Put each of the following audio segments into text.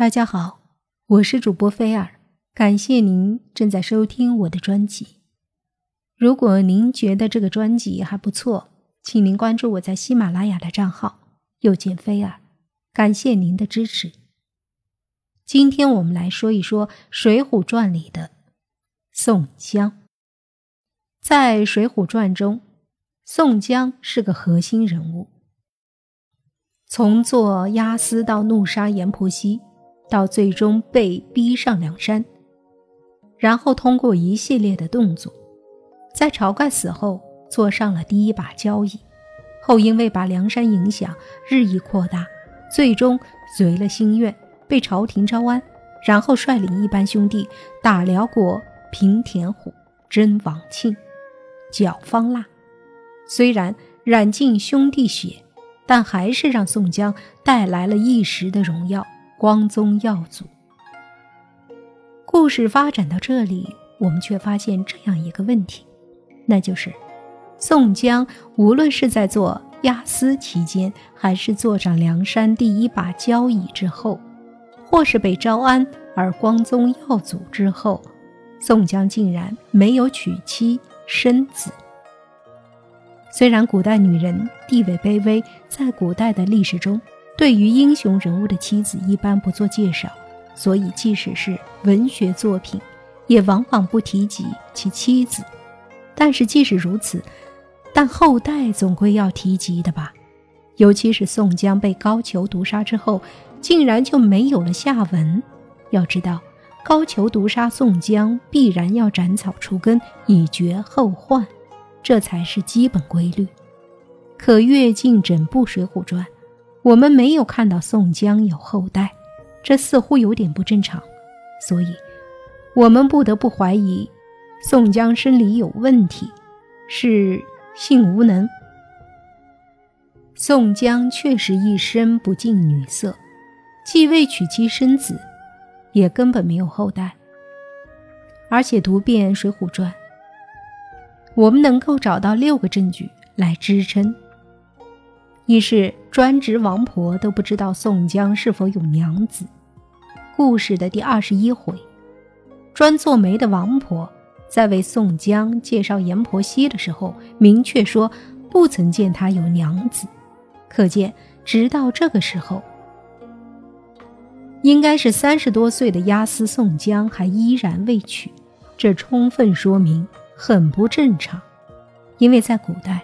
大家好，我是主播菲尔，感谢您正在收听我的专辑。如果您觉得这个专辑还不错，请您关注我在喜马拉雅的账号“又见菲尔”，感谢您的支持。今天我们来说一说《水浒传》里的宋江。在《水浒传》中，宋江是个核心人物，从做押司到怒杀阎婆惜。到最终被逼上梁山，然后通过一系列的动作，在晁盖死后坐上了第一把交椅，后因为把梁山影响日益扩大，最终随了心愿，被朝廷招安，然后率领一班兄弟打辽国、平田虎、征王庆、剿方腊。虽然染尽兄弟血，但还是让宋江带来了一时的荣耀。光宗耀祖。故事发展到这里，我们却发现这样一个问题，那就是宋江无论是在做押司期间，还是坐上梁山第一把交椅之后，或是被招安而光宗耀祖之后，宋江竟然没有娶妻生子。虽然古代女人地位卑微，在古代的历史中。对于英雄人物的妻子一般不做介绍，所以即使是文学作品，也往往不提及其妻子。但是即使如此，但后代总归要提及的吧？尤其是宋江被高俅毒杀之后，竟然就没有了下文。要知道，高俅毒杀宋江，必然要斩草除根，以绝后患，这才是基本规律。可阅尽整部《水浒传》。我们没有看到宋江有后代，这似乎有点不正常，所以，我们不得不怀疑宋江生理有问题，是性无能。宋江确实一生不近女色，既未娶妻生子，也根本没有后代。而且读遍《水浒传》，我们能够找到六个证据来支撑。一是专职王婆都不知道宋江是否有娘子。故事的第二十一回，专做媒的王婆在为宋江介绍阎婆惜的时候，明确说不曾见他有娘子。可见，直到这个时候，应该是三十多岁的押司宋江还依然未娶，这充分说明很不正常。因为在古代，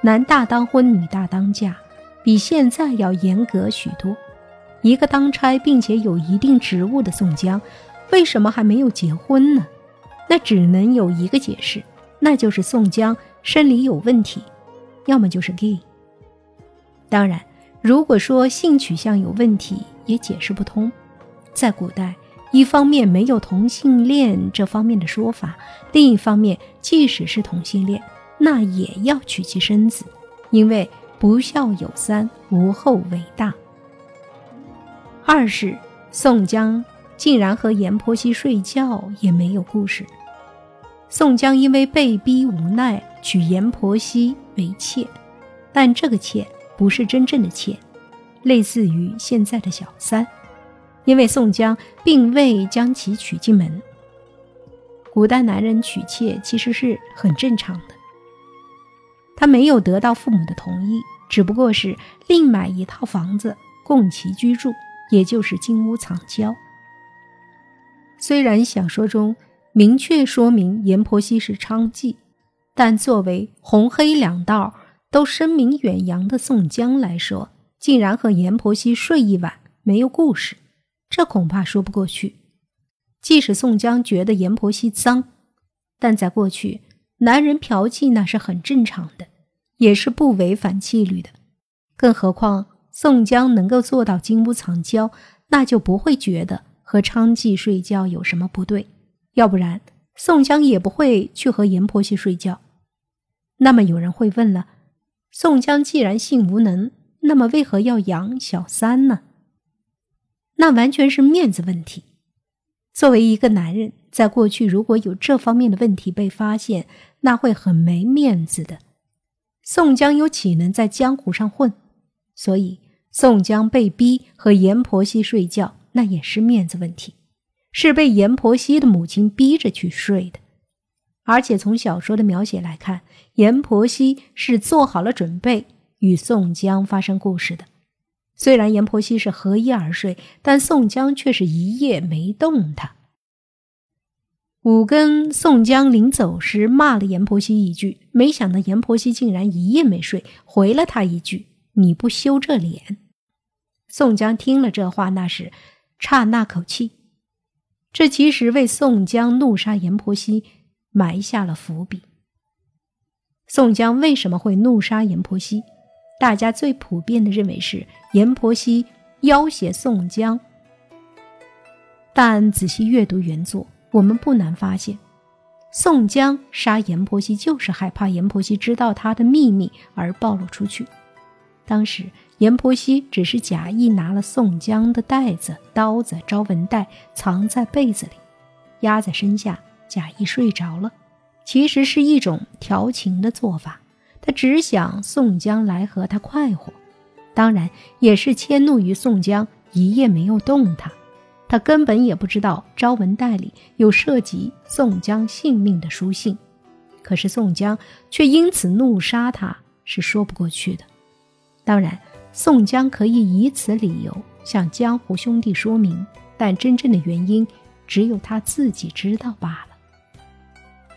男大当婚，女大当嫁。比现在要严格许多。一个当差并且有一定职务的宋江，为什么还没有结婚呢？那只能有一个解释，那就是宋江生理有问题，要么就是 gay。当然，如果说性取向有问题，也解释不通。在古代，一方面没有同性恋这方面的说法，另一方面，即使是同性恋，那也要娶妻生子，因为。不孝有三，无后为大。二是宋江竟然和阎婆惜睡觉，也没有故事。宋江因为被逼无奈娶阎婆惜为妾，但这个妾不是真正的妾，类似于现在的小三，因为宋江并未将其娶进门。古代男人娶妾其实是很正常的，他没有得到父母的同意。只不过是另买一套房子供其居住，也就是金屋藏娇。虽然小说中明确说明阎婆惜是娼妓，但作为红黑两道都声名远扬的宋江来说，竟然和阎婆惜睡一晚没有故事，这恐怕说不过去。即使宋江觉得阎婆惜脏，但在过去，男人嫖妓那是很正常的。也是不违反纪律的，更何况宋江能够做到金屋藏娇，那就不会觉得和娼妓睡觉有什么不对。要不然，宋江也不会去和阎婆惜睡觉。那么有人会问了：宋江既然性无能，那么为何要养小三呢？那完全是面子问题。作为一个男人，在过去如果有这方面的问题被发现，那会很没面子的。宋江又岂能在江湖上混？所以宋江被逼和阎婆惜睡觉，那也是面子问题，是被阎婆惜的母亲逼着去睡的。而且从小说的描写来看，阎婆惜是做好了准备与宋江发生故事的。虽然阎婆惜是合衣而睡，但宋江却是一夜没动他。五更，宋江临走时骂了阎婆惜一句，没想到阎婆惜竟然一夜没睡，回了他一句：“你不羞这脸。”宋江听了这话，那是差那口气。这其实为宋江怒杀阎婆惜。埋下了伏笔。宋江为什么会怒杀阎婆惜？大家最普遍的认为是阎婆惜要挟宋江。但仔细阅读原作，我们不难发现，宋江杀阎婆惜就是害怕阎婆惜知道他的秘密而暴露出去。当时阎婆惜只是假意拿了宋江的袋子、刀子、招文袋藏在被子里，压在身下。假意睡着了，其实是一种调情的做法。他只想宋江来和他快活，当然也是迁怒于宋江一夜没有动他。他根本也不知道招文袋里有涉及宋江性命的书信，可是宋江却因此怒杀他，是说不过去的。当然，宋江可以以此理由向江湖兄弟说明，但真正的原因只有他自己知道罢了。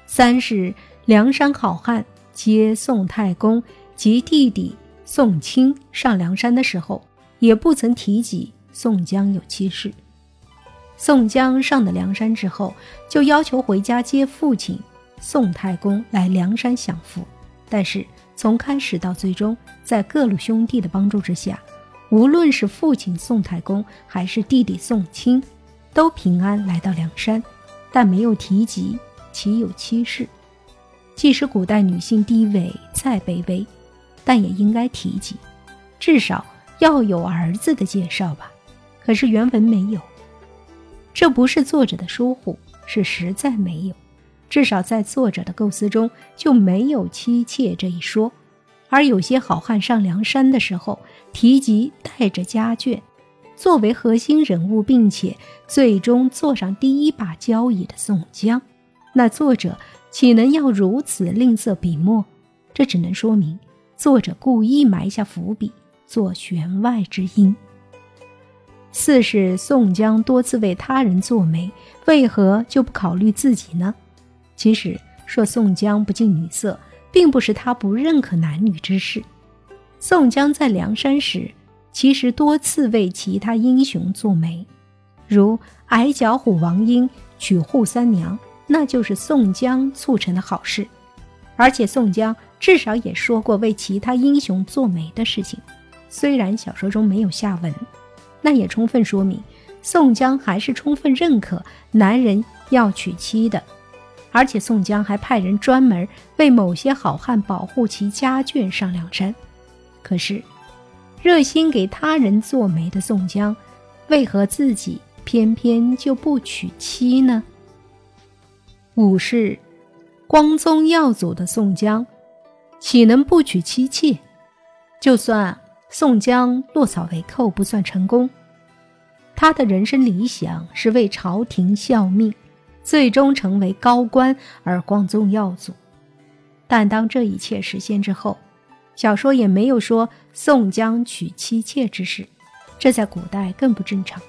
三是梁山好汉接宋太公及弟弟宋清上梁山的时候，也不曾提及宋江有妻室。宋江上了梁山之后，就要求回家接父亲宋太公来梁山享福。但是从开始到最终，在各路兄弟的帮助之下，无论是父亲宋太公还是弟弟宋清，都平安来到梁山，但没有提及。其有妻室？即使古代女性地位再卑微，但也应该提及，至少要有儿子的介绍吧。可是原文没有，这不是作者的疏忽，是实在没有。至少在作者的构思中就没有妻妾这一说。而有些好汉上梁山的时候，提及带着家眷，作为核心人物，并且最终坐上第一把交椅的宋江。那作者岂能要如此吝啬笔墨？这只能说明作者故意埋下伏笔，做弦外之音。四是宋江多次为他人做媒，为何就不考虑自己呢？其实说宋江不近女色，并不是他不认可男女之事。宋江在梁山时，其实多次为其他英雄做媒，如矮脚虎王英娶扈三娘。那就是宋江促成的好事，而且宋江至少也说过为其他英雄做媒的事情，虽然小说中没有下文，那也充分说明宋江还是充分认可男人要娶妻的，而且宋江还派人专门为某些好汉保护其家眷上梁山。可是，热心给他人做媒的宋江，为何自己偏偏就不娶妻呢？五是光宗耀祖的宋江，岂能不娶妻妾？就算宋江落草为寇不算成功，他的人生理想是为朝廷效命，最终成为高官而光宗耀祖。但当这一切实现之后，小说也没有说宋江娶妻妾之事，这在古代更不正常。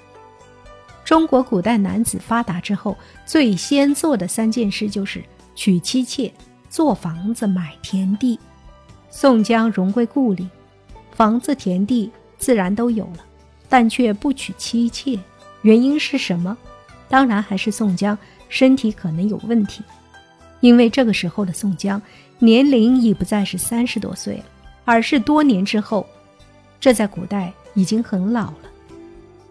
中国古代男子发达之后，最先做的三件事就是娶妻妾、做房子、买田地。宋江荣归故里，房子、田地自然都有了，但却不娶妻妾，原因是什么？当然还是宋江身体可能有问题，因为这个时候的宋江年龄已不再是三十多岁了，而是多年之后，这在古代已经很老了。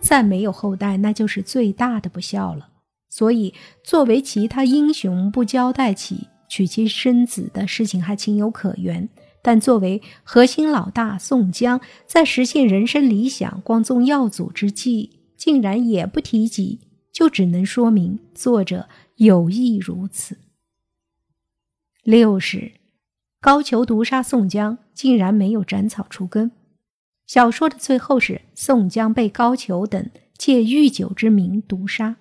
再没有后代，那就是最大的不孝了。所以，作为其他英雄不交代起娶妻生子的事情还情有可原，但作为核心老大宋江，在实现人生理想、光宗耀祖之际，竟然也不提及，就只能说明作者有意如此。六是高俅毒杀宋江，竟然没有斩草除根。小说的最后是宋江被高俅等借御酒之名毒杀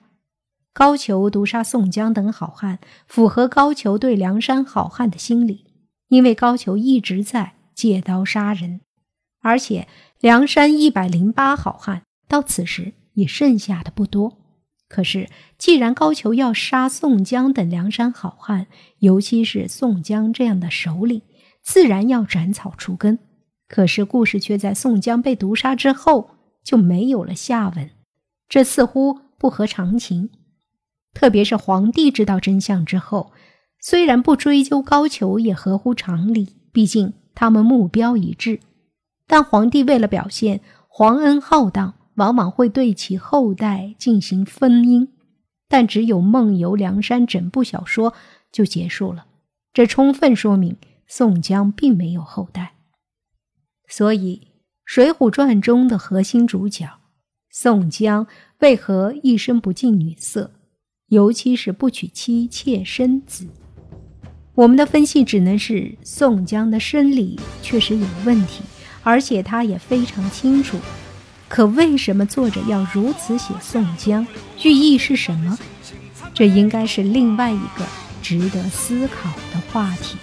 高俅，毒杀宋江等好汉，符合高俅对梁山好汉的心理。因为高俅一直在借刀杀人，而且梁山一百零八好汉到此时也剩下的不多。可是，既然高俅要杀宋江等梁山好汉，尤其是宋江这样的首领，自然要斩草除根。可是，故事却在宋江被毒杀之后就没有了下文，这似乎不合常情。特别是皇帝知道真相之后。虽然不追究高俅也合乎常理，毕竟他们目标一致。但皇帝为了表现皇恩浩荡，往往会对其后代进行封荫。但只有《梦游梁山》整部小说就结束了，这充分说明宋江并没有后代。所以，《水浒传》中的核心主角宋江为何一生不近女色，尤其是不娶妻妾生子？我们的分析只能是宋江的生理确实有问题，而且他也非常清楚。可为什么作者要如此写宋江？寓意是什么？这应该是另外一个值得思考的话题。